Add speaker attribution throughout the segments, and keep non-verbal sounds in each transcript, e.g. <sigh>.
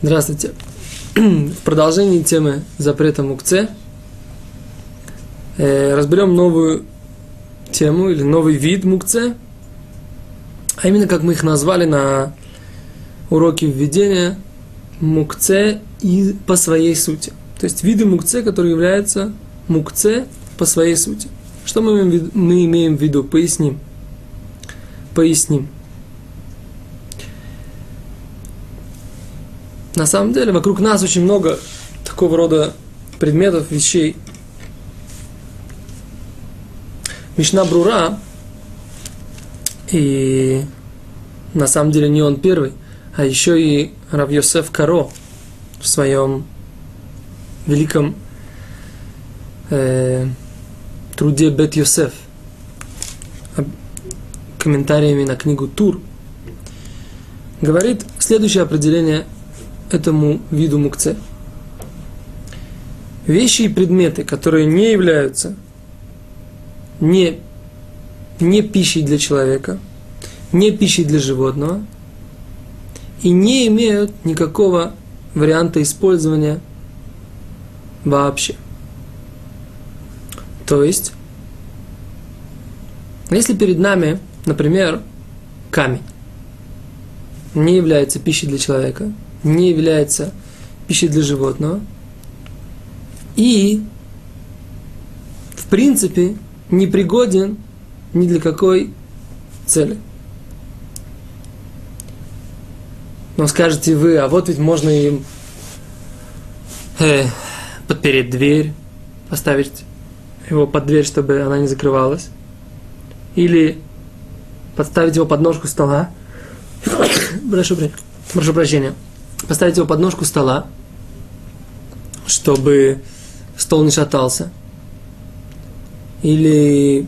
Speaker 1: Здравствуйте. <clears throat> В продолжении темы запрета мукце э, разберем новую тему или новый вид мукце, а именно как мы их назвали на уроке введения мукце и по своей сути. То есть виды мукце, которые являются мукце по своей сути. Что мы? Мы имеем в виду? Поясним. Поясним. На самом деле вокруг нас очень много такого рода предметов, вещей. Мишна Брура, и на самом деле не он первый, а еще и Рав Йосеф Каро в своем великом э, труде Бет Йосеф, комментариями на книгу Тур, говорит следующее определение – этому виду мукце. Вещи и предметы, которые не являются не, не пищей для человека, не пищей для животного и не имеют никакого варианта использования вообще. То есть, если перед нами, например, камень не является пищей для человека – не является пищей для животного и, в принципе, не пригоден ни для какой цели. Но скажете вы, а вот ведь можно им э, подпереть дверь, поставить его под дверь, чтобы она не закрывалась. Или подставить его под ножку стола. <coughs> Прошу, прошу прощения поставить его под ножку стола, чтобы стол не шатался. Или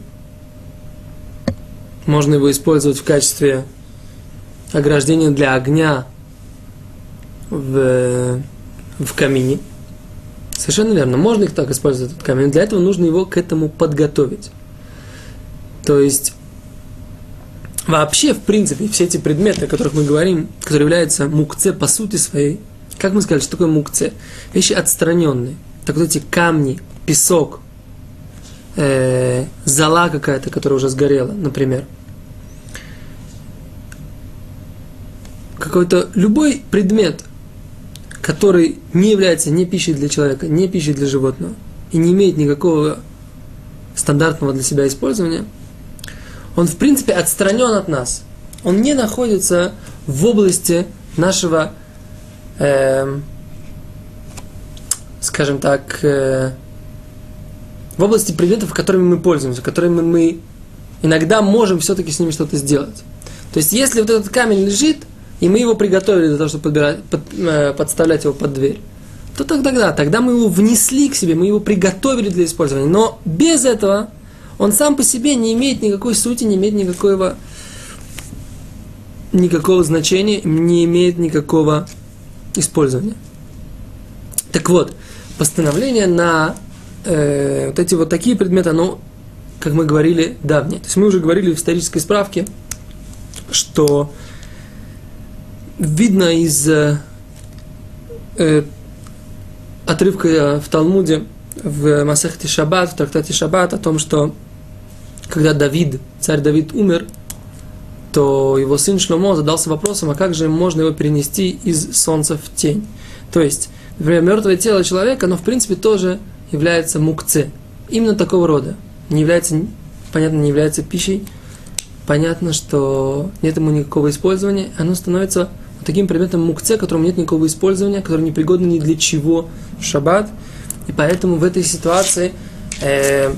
Speaker 1: можно его использовать в качестве ограждения для огня в, в камине. Совершенно верно. Можно их так использовать, этот камень. Для этого нужно его к этому подготовить. То есть Вообще, в принципе, все эти предметы, о которых мы говорим, которые являются мукце по сути своей, как мы сказали, что такое мукце? Вещи отстраненные. Так вот эти камни, песок, э, зола какая-то, которая уже сгорела, например. Какой-то любой предмет, который не является ни пищей для человека, ни пищей для животного, и не имеет никакого стандартного для себя использования – он в принципе отстранен от нас. Он не находится в области нашего, э, скажем так, э, в области предметов, которыми мы пользуемся, которыми мы иногда можем все-таки с ними что-то сделать. То есть, если вот этот камень лежит, и мы его приготовили для того, чтобы подбирать, под, э, подставлять его под дверь, то тогда, тогда, тогда мы его внесли к себе, мы его приготовили для использования. Но без этого он сам по себе не имеет никакой сути, не имеет никакого, никакого значения, не имеет никакого использования. Так вот, постановление на э, вот эти вот такие предметы, оно, как мы говорили, давнее. То есть мы уже говорили в исторической справке, что видно из э, э отрывка в Талмуде, в Масахте Шаббат, в трактате Шаббат, о том, что когда Давид, царь Давид умер, то его сын Шломо задался вопросом, а как же можно его перенести из солнца в тень? То есть, например, мертвое тело человека, оно в принципе тоже является мукце. Именно такого рода. Не является, понятно, не является пищей. Понятно, что нет ему никакого использования. Оно становится таким предметом мукце, которому нет никакого использования, который не пригоден ни для чего в шаббат. И поэтому в этой ситуации э,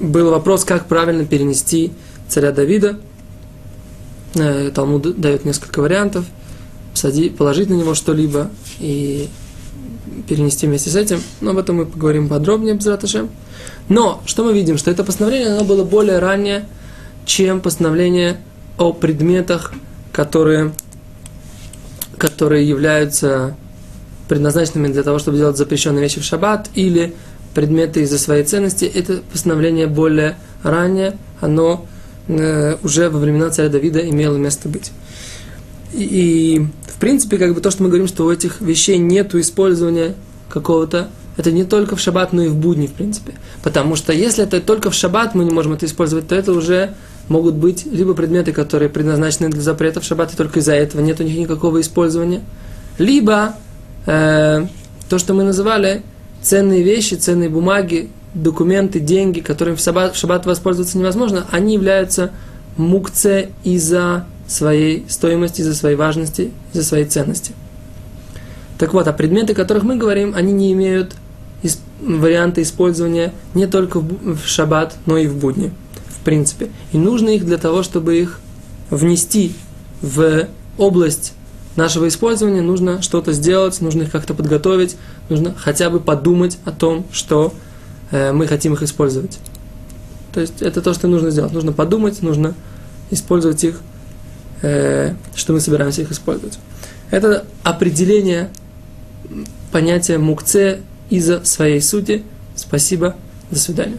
Speaker 1: был вопрос, как правильно перенести царя Давида. Э, Талмуд дает несколько вариантов. Положить на него что-либо и перенести вместе с этим. Но об этом мы поговорим подробнее, без раташем. Но, что мы видим? Что это постановление, оно было более раннее, чем постановление о предметах, которые, которые являются предназначенными для того, чтобы делать запрещенные вещи в шаббат, или предметы из-за своей ценности, это постановление более раннее, оно э, уже во времена царя Давида имело место быть. И, и в принципе, как бы то, что мы говорим, что у этих вещей нету использования какого-то, это не только в шаббат, но и в будни, в принципе. Потому что если это только в шаббат мы не можем это использовать, то это уже могут быть либо предметы, которые предназначены для запрета в шаббат, и только из-за этого нет у них никакого использования, либо э, то, что мы называли ценные вещи, ценные бумаги, документы, деньги, которыми в шаббат, в шаббат воспользоваться невозможно, они являются мукце из-за своей стоимости, из-за своей важности, из-за своей ценности. Так вот, а предметы, о которых мы говорим, они не имеют варианта использования не только в шаббат, но и в будни, в принципе. И нужно их для того, чтобы их внести в область нашего использования, нужно что-то сделать, нужно их как-то подготовить, нужно хотя бы подумать о том, что э, мы хотим их использовать. То есть это то, что нужно сделать. Нужно подумать, нужно использовать их, э, что мы собираемся их использовать. Это определение понятия мукце из-за своей сути. Спасибо. До свидания.